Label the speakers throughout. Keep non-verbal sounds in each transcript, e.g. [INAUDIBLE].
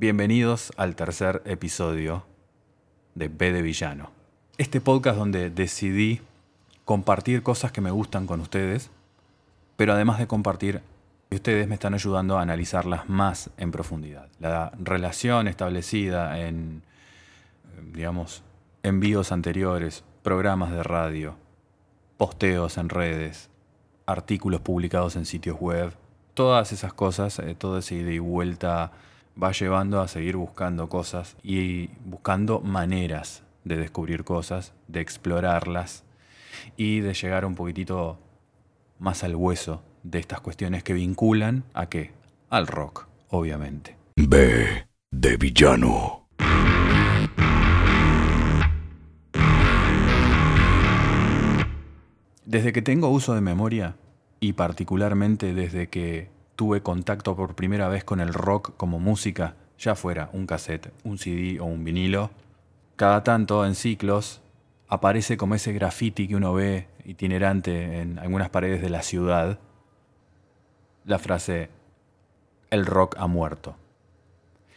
Speaker 1: Bienvenidos al tercer episodio de B de Villano. Este podcast donde decidí compartir cosas que me gustan con ustedes, pero además de compartir, ustedes me están ayudando a analizarlas más en profundidad. La relación establecida en, digamos, envíos anteriores, programas de radio, posteos en redes, artículos publicados en sitios web, todas esas cosas, eh, todo ese ida y vuelta va llevando a seguir buscando cosas y buscando maneras de descubrir cosas, de explorarlas y de llegar un poquitito más al hueso de estas cuestiones que vinculan a qué? Al rock, obviamente.
Speaker 2: B de villano.
Speaker 1: Desde que tengo uso de memoria, y particularmente desde que tuve contacto por primera vez con el rock como música, ya fuera un cassette, un CD o un vinilo, cada tanto en ciclos aparece como ese graffiti que uno ve itinerante en algunas paredes de la ciudad, la frase el rock ha muerto.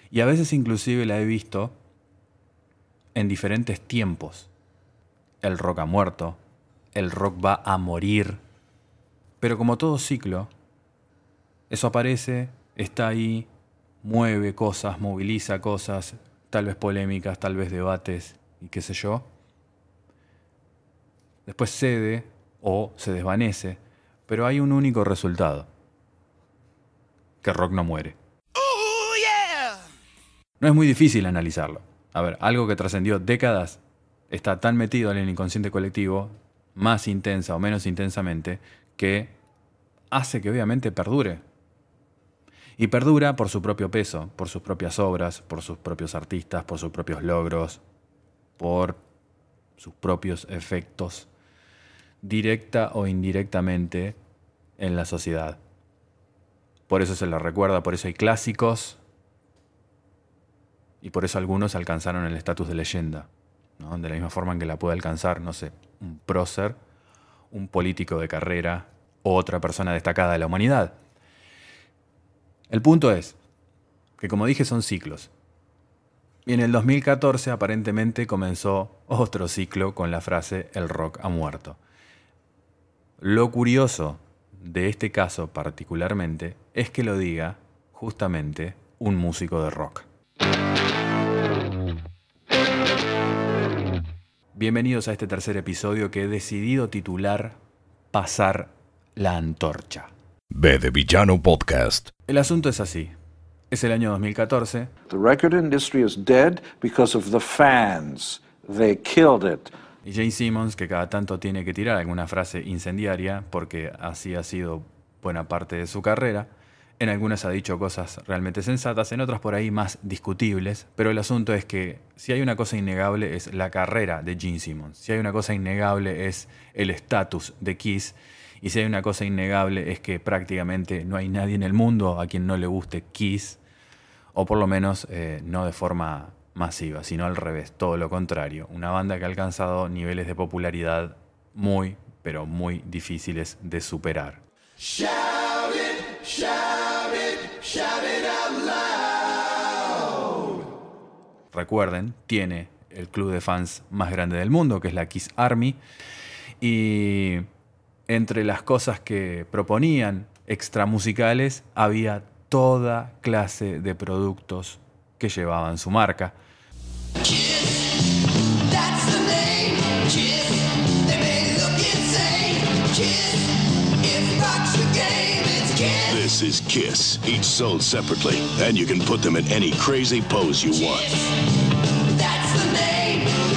Speaker 1: Y a veces inclusive la he visto en diferentes tiempos. El rock ha muerto, el rock va a morir. Pero como todo ciclo, eso aparece, está ahí, mueve cosas, moviliza cosas, tal vez polémicas, tal vez debates y qué sé yo. Después cede o se desvanece, pero hay un único resultado, que rock no muere. No es muy difícil analizarlo. A ver, algo que trascendió décadas está tan metido en el inconsciente colectivo, más intensa o menos intensamente, que hace que obviamente perdure. Y perdura por su propio peso, por sus propias obras, por sus propios artistas, por sus propios logros, por sus propios efectos, directa o indirectamente en la sociedad. Por eso se la recuerda, por eso hay clásicos y por eso algunos alcanzaron el estatus de leyenda. De la misma forma en que la puede alcanzar, no sé, un prócer, un político de carrera o otra persona destacada de la humanidad. El punto es que, como dije, son ciclos. Y en el 2014 aparentemente comenzó otro ciclo con la frase El rock ha muerto. Lo curioso de este caso particularmente es que lo diga justamente un músico de rock. Bienvenidos a este tercer episodio que he decidido titular Pasar la antorcha.
Speaker 2: B de Villano Podcast.
Speaker 1: El asunto es así. Es el año 2014.
Speaker 3: The record industry is dead because of the fans. They killed it.
Speaker 1: Y Jane Simmons, que cada tanto tiene que tirar alguna frase incendiaria, porque así ha sido buena parte de su carrera, en algunas ha dicho cosas realmente sensatas, en otras por ahí más discutibles, pero el asunto es que si hay una cosa innegable es la carrera de Gene Simmons, si hay una cosa innegable es el estatus de Kiss, y si hay una cosa innegable es que prácticamente no hay nadie en el mundo a quien no le guste Kiss, o por lo menos eh, no de forma masiva, sino al revés, todo lo contrario, una banda que ha alcanzado niveles de popularidad muy, pero muy difíciles de superar. Recuerden, tiene el club de fans más grande del mundo, que es la Kiss Army, y entre las cosas que proponían extramusicales había toda clase de productos que llevaban su marca.
Speaker 2: This is Kiss, each sold separately, and you can put them in any crazy pose you want.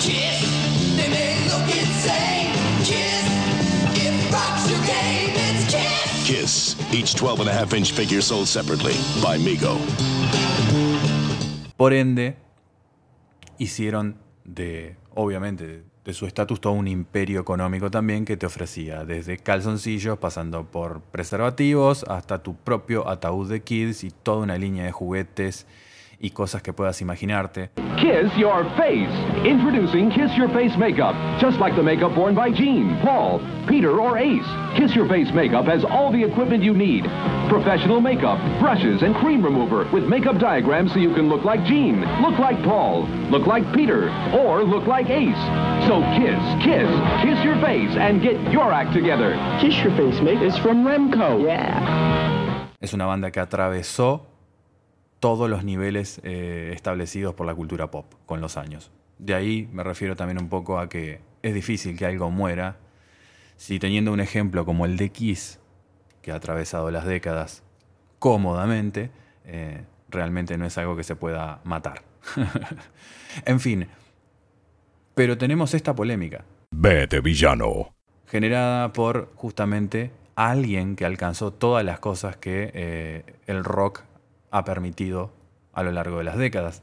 Speaker 2: Kiss, each 12 and a half inch figure sold separately by Migo.
Speaker 1: Por ende, hicieron de, obviamente, de su estatus todo un imperio económico también que te ofrecía, desde calzoncillos, pasando por preservativos, hasta tu propio ataúd de kids y toda una línea de juguetes y cosas que puedas imaginarte.
Speaker 4: Kiss Your Face. Introducing Kiss Your Face Makeup. Just like the makeup worn by Gene, Paul, Peter, or Ace. Kiss Your Face Makeup has all the equipment you need. Professional makeup, brushes, and cream remover with makeup diagrams so you can look like Gene, look like Paul, look like Peter, or look like Ace. So kiss, kiss, kiss your face and get your act together.
Speaker 5: Kiss Your Face Makeup is from Remco. Yeah.
Speaker 1: Es una banda que atravesó todos los niveles eh, establecidos por la cultura pop con los años. De ahí me refiero también un poco a que es difícil que algo muera si teniendo un ejemplo como el de Kiss, que ha atravesado las décadas cómodamente, eh, realmente no es algo que se pueda matar. [LAUGHS] en fin, pero tenemos esta polémica.
Speaker 2: De villano.
Speaker 1: Generada por justamente alguien que alcanzó todas las cosas que eh, el rock ha permitido a lo largo de las décadas.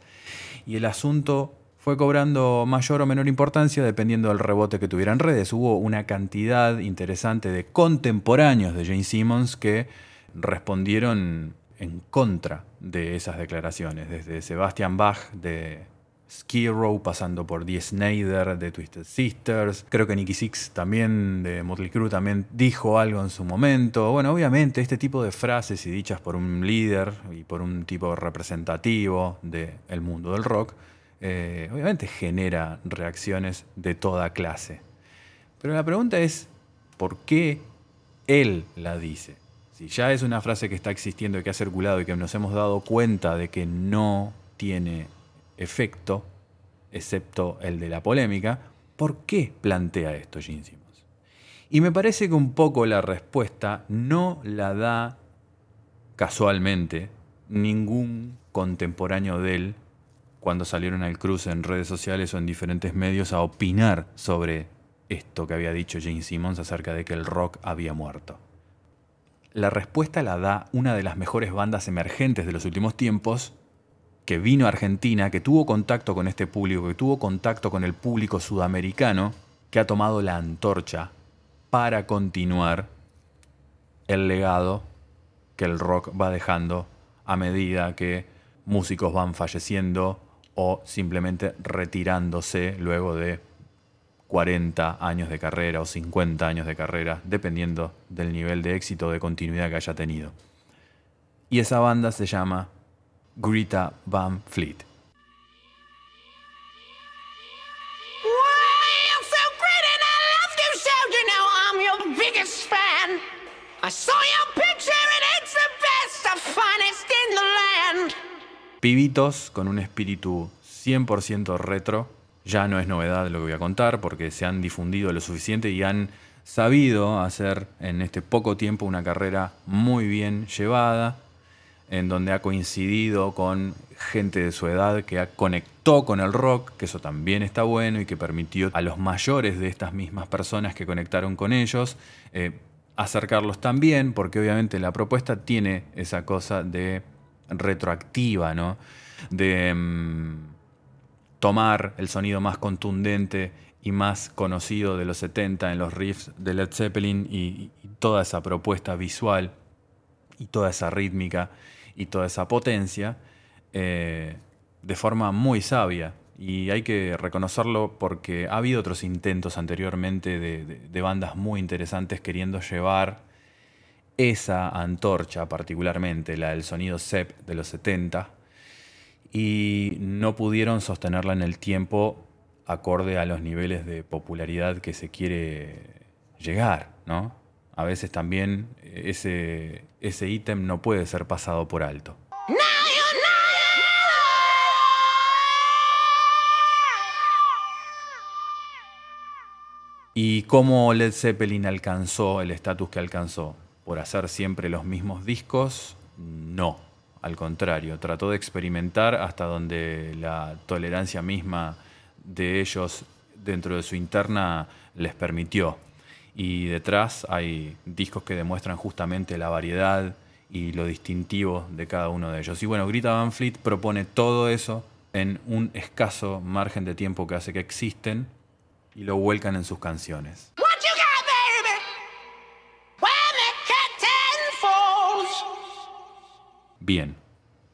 Speaker 1: Y el asunto fue cobrando mayor o menor importancia dependiendo del rebote que tuviera en redes. Hubo una cantidad interesante de contemporáneos de Jane Simmons que respondieron en contra de esas declaraciones, desde Sebastian Bach de Skid Row, pasando por Dee Snyder de Twisted Sisters. Creo que Nicky Six también de Motley Crue también dijo algo en su momento. Bueno, obviamente este tipo de frases y dichas por un líder y por un tipo representativo del mundo del rock, eh, obviamente genera reacciones de toda clase. Pero la pregunta es, ¿por qué él la dice? Si ya es una frase que está existiendo y que ha circulado y que nos hemos dado cuenta de que no tiene efecto, excepto el de la polémica, ¿por qué plantea esto Gene Simmons? Y me parece que un poco la respuesta no la da casualmente ningún contemporáneo de él cuando salieron al cruce en redes sociales o en diferentes medios a opinar sobre esto que había dicho Gene Simmons acerca de que el rock había muerto. La respuesta la da una de las mejores bandas emergentes de los últimos tiempos, que vino a Argentina, que tuvo contacto con este público, que tuvo contacto con el público sudamericano, que ha tomado la antorcha para continuar el legado que el rock va dejando a medida que músicos van falleciendo o simplemente retirándose luego de 40 años de carrera o 50 años de carrera, dependiendo del nivel de éxito o de continuidad que haya tenido. Y esa banda se llama Greta Van Fleet. Pibitos con un espíritu 100% retro. Ya no es novedad lo que voy a contar porque se han difundido lo suficiente y han sabido hacer en este poco tiempo una carrera muy bien llevada, en donde ha coincidido con gente de su edad que conectó con el rock, que eso también está bueno y que permitió a los mayores de estas mismas personas que conectaron con ellos eh, acercarlos también, porque obviamente la propuesta tiene esa cosa de retroactiva, ¿no? De mm, tomar el sonido más contundente y más conocido de los 70 en los riffs de Led Zeppelin y, y toda esa propuesta visual y toda esa rítmica y toda esa potencia eh, de forma muy sabia. Y hay que reconocerlo porque ha habido otros intentos anteriormente de, bandas muy interesantes queriendo llevar esa antorcha, particularmente la del sonido Zepp de los 70, y no pudieron sostenerla en el tiempo acorde a los niveles de popularidad que se quiere llegar, ¿no? A veces también ese ese ítem no puede ser pasado por alto. ¿Y cómo Led Zeppelin alcanzó el estatus que alcanzó? ¿Por hacer siempre los mismos discos? No, al contrario, trató de experimentar hasta donde la tolerancia misma de ellos dentro de su interna les permitió. Y detrás hay discos que demuestran justamente la variedad y lo distintivo de cada uno de ellos. Y bueno, Greta Van Fleet propone todo eso en un escaso margen de tiempo que hace que existen y lo vuelcan en sus canciones. Bien,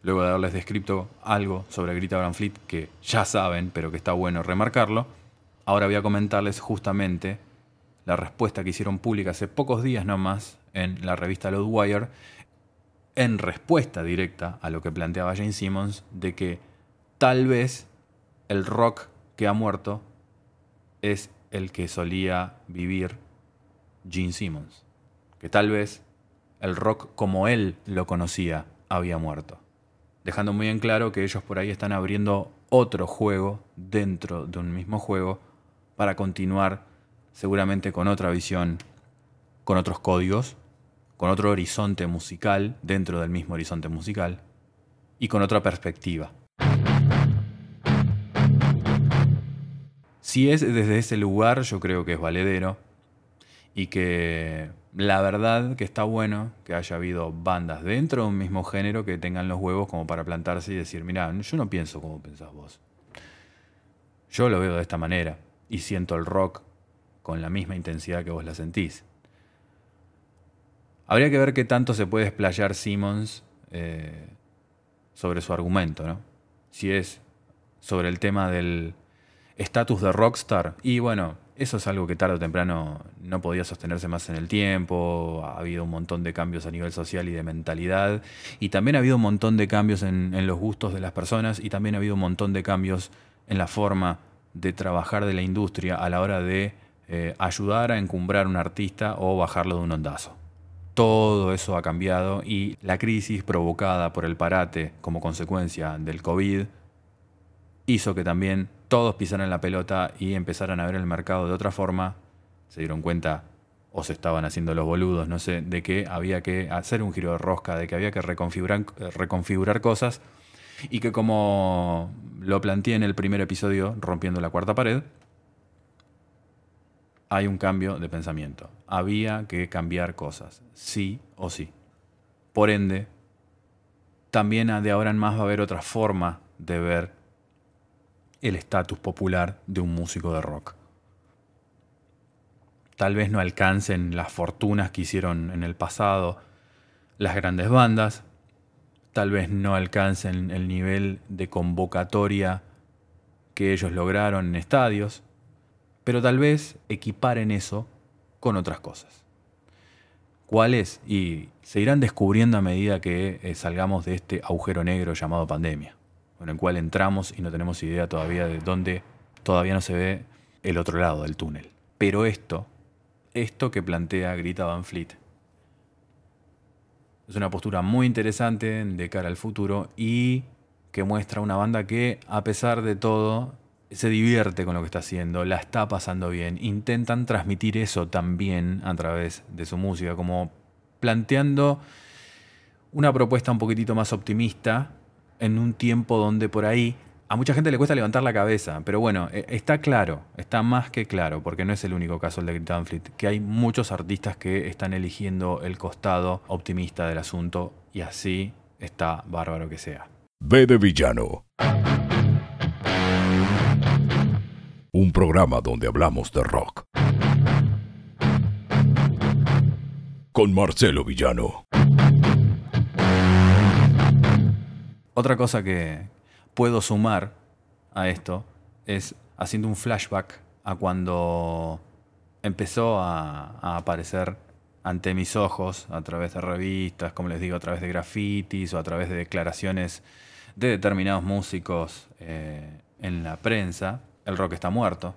Speaker 1: luego de haberles descrito algo sobre Greta Van Fleet que ya saben, pero que está bueno remarcarlo, ahora voy a comentarles justamente la respuesta que hicieron pública hace pocos días nomás en la revista Loudwire, en respuesta directa a lo que planteaba Jane Simmons, de que tal vez el rock que ha muerto es el que solía vivir Gene Simmons. Que tal vez el rock como él lo conocía había muerto. Dejando muy en claro que ellos por ahí están abriendo otro juego dentro de un mismo juego para continuar seguramente con otra visión, con otros códigos, con otro horizonte musical dentro del mismo horizonte musical y con otra perspectiva. Si es desde ese lugar, yo creo que es valedero y que la verdad que está bueno que haya habido bandas dentro de un mismo género que tengan los huevos como para plantarse y decir, mira, yo no pienso como pensás vos. Yo lo veo de esta manera y siento el rock con la misma intensidad que vos la sentís. Habría que ver qué tanto se puede explayar Simmons eh, sobre su argumento, ¿no? Si es sobre el tema del estatus de rockstar. Y bueno, eso es algo que tarde o temprano no podía sostenerse más en el tiempo. Ha habido un montón de cambios a nivel social y de mentalidad. Y también ha habido un montón de cambios en, los gustos de las personas. Y también ha habido un montón de cambios en la forma de trabajar de la industria a la hora de eh, ayudar a encumbrar a un artista o bajarlo de un ondazo. Todo eso ha cambiado y la crisis provocada por el parate como consecuencia del COVID hizo que también todos pisaran la pelota y empezaran a ver el mercado de otra forma, se dieron cuenta o se estaban haciendo los boludos, no sé, de que había que hacer un giro de rosca, de que había que reconfigurar, reconfigurar cosas y que como lo planteé en el primer episodio, rompiendo la cuarta pared, hay un cambio de pensamiento. Había que cambiar cosas, sí o sí. Por ende, también de ahora en más va a haber otra forma de ver el estatus popular de un músico de rock. Tal vez no alcancen las fortunas que hicieron en el pasado las grandes bandas, tal vez no alcancen el nivel de convocatoria que ellos lograron en estadios, pero tal vez equiparen eso con otras cosas. ¿Cuáles? Y se irán descubriendo a medida que eh, salgamos de este agujero negro llamado pandemia en el cual entramos y no tenemos idea todavía de dónde todavía no se ve el otro lado del túnel. Pero esto, esto que plantea Grita Van Fleet, es una postura muy interesante de cara al futuro y que muestra una banda que, a pesar de todo, se divierte con lo que está haciendo, la está pasando bien. Intentan transmitir eso también a través de su música, como planteando una propuesta un poquitito más optimista en un tiempo donde por ahí a mucha gente le cuesta levantar la cabeza, pero bueno, e, está claro, está más que claro, porque no es el único caso el de Greta Fleet, que hay muchos artistas que están eligiendo el costado optimista del asunto y así está bárbaro que sea.
Speaker 2: B de Villano. Un programa donde hablamos de rock. Con Marcelo Villano.
Speaker 1: Otra cosa que puedo sumar a esto es haciendo un flashback a cuando empezó a, aparecer ante mis ojos a través de revistas, como les digo, a través de grafitis o a través de declaraciones de determinados músicos eh, en la prensa, el rock está muerto.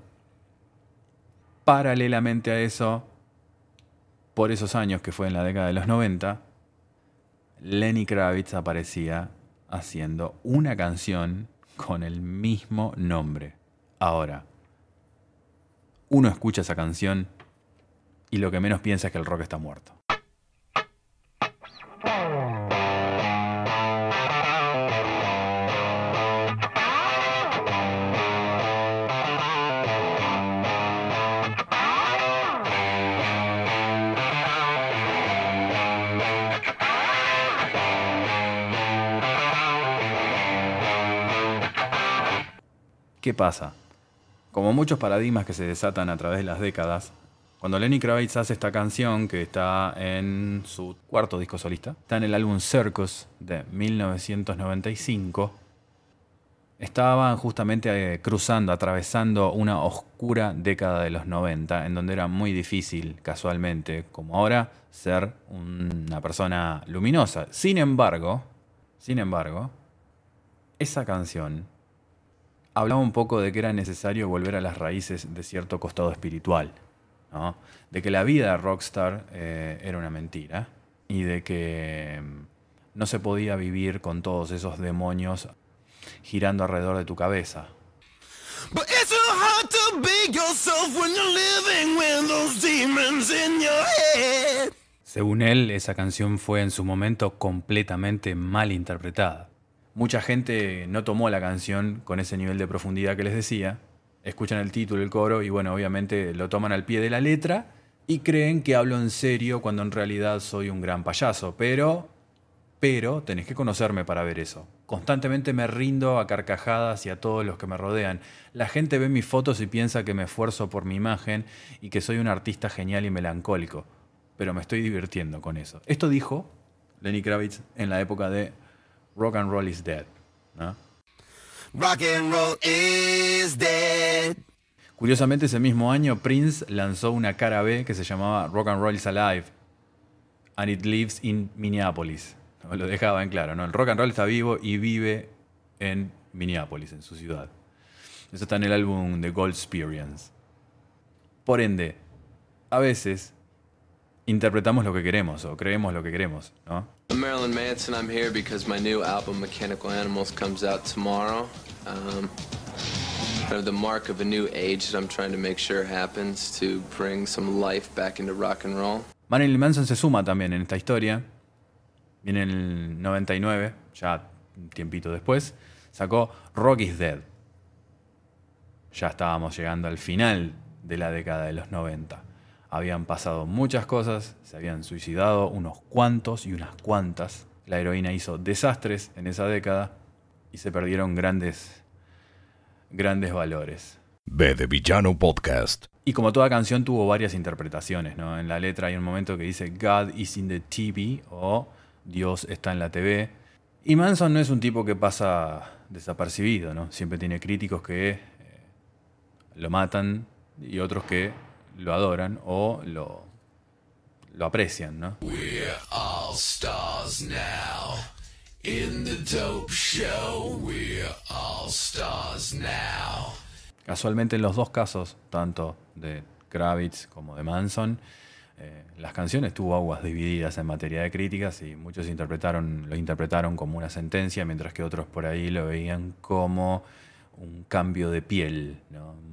Speaker 1: Paralelamente a eso, por esos años que fue en la década de los 90, Lenny Kravitz aparecía haciendo una canción con el mismo nombre. Ahora, uno escucha esa canción y lo que menos piensa es que el rock está muerto. ¿Qué pasa? Como muchos paradigmas que se desatan a través de las décadas, Cuando Lenny Kravitz hace esta canción, que está en su cuarto disco solista, está en el álbum Circus de 1995, estaban justamente eh, cruzando, atravesando una oscura década de los 90, en donde era muy difícil, casualmente, como ahora, ser una persona luminosa. Sin embargo, sin embargo, esa canción hablaba un poco de que era necesario volver a las raíces de cierto costado espiritual, ¿no? de que la vida rockstar eh, era una mentira y de que mm, no se podía vivir con todos esos demonios girando alrededor de tu cabeza. Según él, esa canción fue en su momento completamente mal interpretada. Mucha gente no tomó la canción con ese nivel de profundidad que les decía, escuchan el título, el coro y bueno, obviamente lo toman al pie de la letra y creen que hablo en serio cuando en realidad soy un gran payaso, pero pero tenés que conocerme para ver eso. Constantemente me rindo a carcajadas y a todos los que me rodean. La gente ve mis fotos y piensa que me esfuerzo por mi imagen y que soy un artista genial y melancólico, pero me estoy divirtiendo con eso. Esto dijo Lenny Kravitz en la época de Rock and Roll is Dead. ¿no?
Speaker 6: Rock and roll is dead.
Speaker 1: Curiosamente, ese mismo año Prince lanzó una cara B que se llamaba Rock and Roll is Alive and it lives in Minneapolis. Lo dejaba en claro, ¿no? El rock and roll está vivo y vive en Minneapolis, en su ciudad. Eso está en el álbum The Gold Experience. Por ende, a veces interpretamos lo que queremos o creemos lo que queremos, ¿no?
Speaker 7: I'm Marilyn Manson. I'm here because my new album, Mechanical Animals, comes out tomorrow. Um, kind of the mark of a new age that I'm trying to make sure happens to bring some life back into rock and roll.
Speaker 1: Marilyn Manson se suma también en esta historia. Viene en el 99, ya un tiempito después, sacó Rock is Dead. Ya estábamos llegando al final de la década de los 90. Habían pasado muchas cosas, se habían suicidado unos cuantos y unas cuantas. La heroína hizo desastres en esa década y se perdieron grandes, grandes valores.
Speaker 2: B de Villano Podcast.
Speaker 1: Y como toda canción tuvo varias interpretaciones, ¿no? En la letra hay un momento que dice God is in the TV o Dios está en la TV. Y Manson no es un tipo que pasa desapercibido, ¿no? Siempre tiene críticos que eh, lo matan y otros que lo adoran o lo, lo aprecian, ¿no?
Speaker 6: All stars now. In the dope show, we're all stars now.
Speaker 1: Casualmente en los dos casos, tanto de Kravitz como de Manson, eh, las canciones tuvo aguas divididas en materia de críticas y muchos interpretaron, lo interpretaron como una sentencia, mientras que otros por ahí lo veían como un cambio de piel.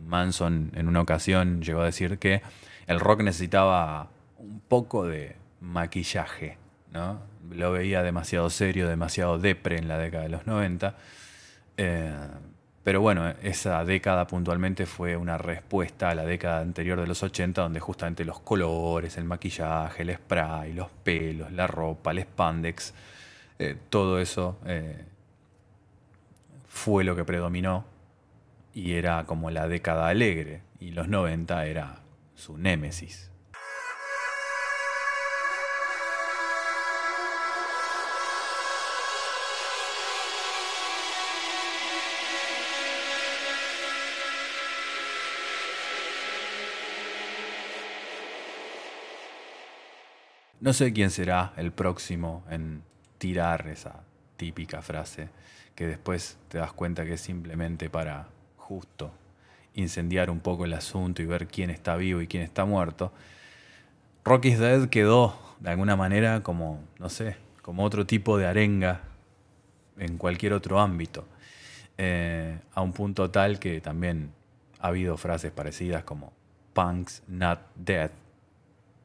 Speaker 1: Manson en una ocasión llegó a decir que el rock necesitaba un poco de maquillaje. ¿no? Lo veía demasiado serio, demasiado depre en la década de los 90. Eh, pero bueno, esa década puntualmente fue una respuesta a la década anterior de los 80, donde justamente los colores, el maquillaje, el spray, los pelos, la ropa, el spandex, eh, todo eso eh, fue lo que predominó y era como la década alegre. Y los 90 era su némesis. No sé quién será el próximo en tirar esa típica frase que después te das cuenta que es simplemente para justo incendiar un poco el asunto y ver quién está vivo y quién está muerto. Rocky's Dead quedó de alguna manera como, no sé, como otro tipo de arenga en cualquier otro ámbito. Eh, a un punto tal que también ha habido frases parecidas como punks not dead,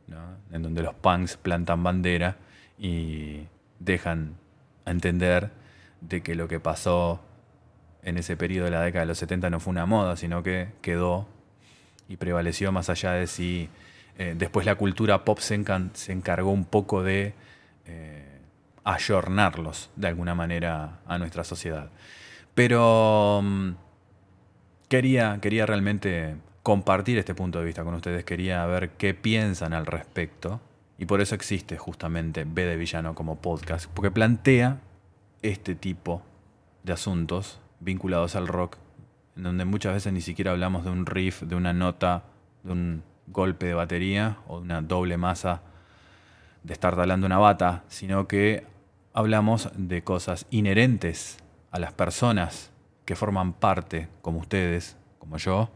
Speaker 1: ¿no? en donde los punks plantan bandera y dejan a entender de que lo que pasó en ese periodo de la década de los 70 no fue una moda, sino que quedó y prevaleció más allá de si eh, después la cultura pop se, encargó un poco de eh, ayornarlos de alguna manera a nuestra sociedad. Pero mm, quería, quería realmente compartir este punto de vista con ustedes, quería ver qué piensan al respecto. Y por eso existe justamente B de Villano como podcast, porque plantea este tipo de asuntos vinculados al rock, en donde muchas veces ni siquiera hablamos de un riff, de una nota, de un golpe de batería o de una doble masa de estar talando una bata, sino que hablamos de cosas inherentes a las personas que forman parte, como ustedes, como yo,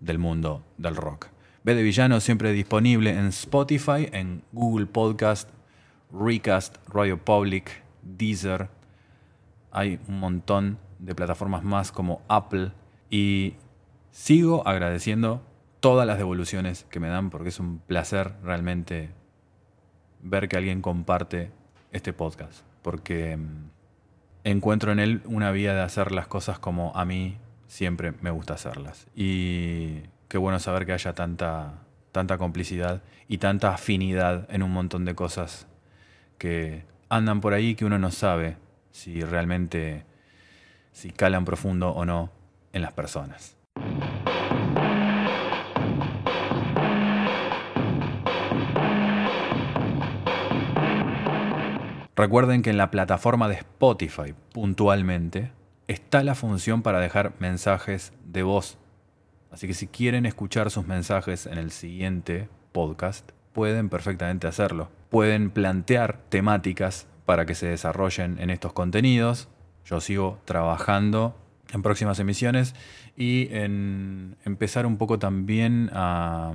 Speaker 1: del mundo del rock. B de Villano siempre disponible en Spotify, en Google Podcast, Recast, Radio Public, Deezer. Hay un montón de plataformas más como Apple y sigo agradeciendo todas las devoluciones que me dan porque es un placer realmente ver que alguien comparte este podcast porque mm, encuentro en él una vía de hacer las cosas como a mí siempre me gusta hacerlas. Y qué bueno saber que haya tanta, tanta complicidad y tanta afinidad en un montón de cosas que andan por ahí que uno no sabe si realmente si calan profundo o no en las personas. Recuerden que en la plataforma de Spotify, puntualmente, está la función para dejar mensajes de voz. Así que si quieren escuchar sus mensajes en el siguiente podcast, pueden perfectamente hacerlo. Pueden plantear temáticas para que se desarrollen en estos contenidos. Yo sigo trabajando en próximas emisiones y en empezar un poco también a,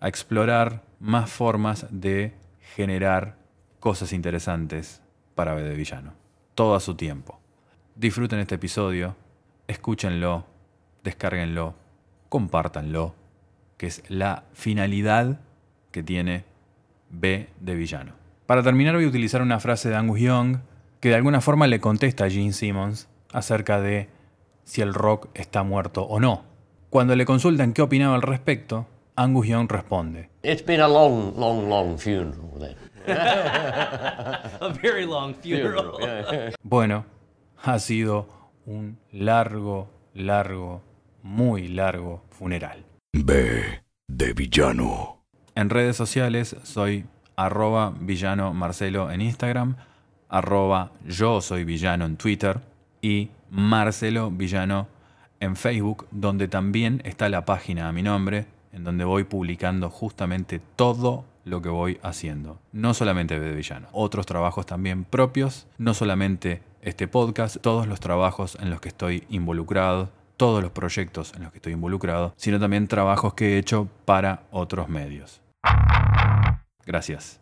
Speaker 1: a explorar más formas de generar cosas interesantes para B de Villano. Todo a su tiempo. Disfruten este episodio, escúchenlo, descárguenlo, compártanlo, que es la finalidad que tiene B de Villano. Para terminar voy a utilizar una frase de Angus Young que de alguna forma le contesta a Gene Simmons acerca de si el rock está muerto o no. Cuando le consultan qué opinaba al respecto, Angus Young responde.
Speaker 8: It's been a long, long, long funeral then. [LAUGHS]
Speaker 9: A very long funeral.
Speaker 1: Bueno, ha sido un largo, largo, muy largo funeral.
Speaker 2: B de villano.
Speaker 1: En redes sociales soy arroba villano Marcelo en Instagram, arroba yo soy villano en Twitter y Marcelo Villano en Facebook, donde también está la página a mi nombre, en donde voy publicando justamente todo lo que voy haciendo. No solamente de villano, otros trabajos también propios, no solamente este podcast, todos los trabajos en los que estoy involucrado, todos los proyectos en los que estoy involucrado, sino también trabajos que he hecho para otros medios. Gracias.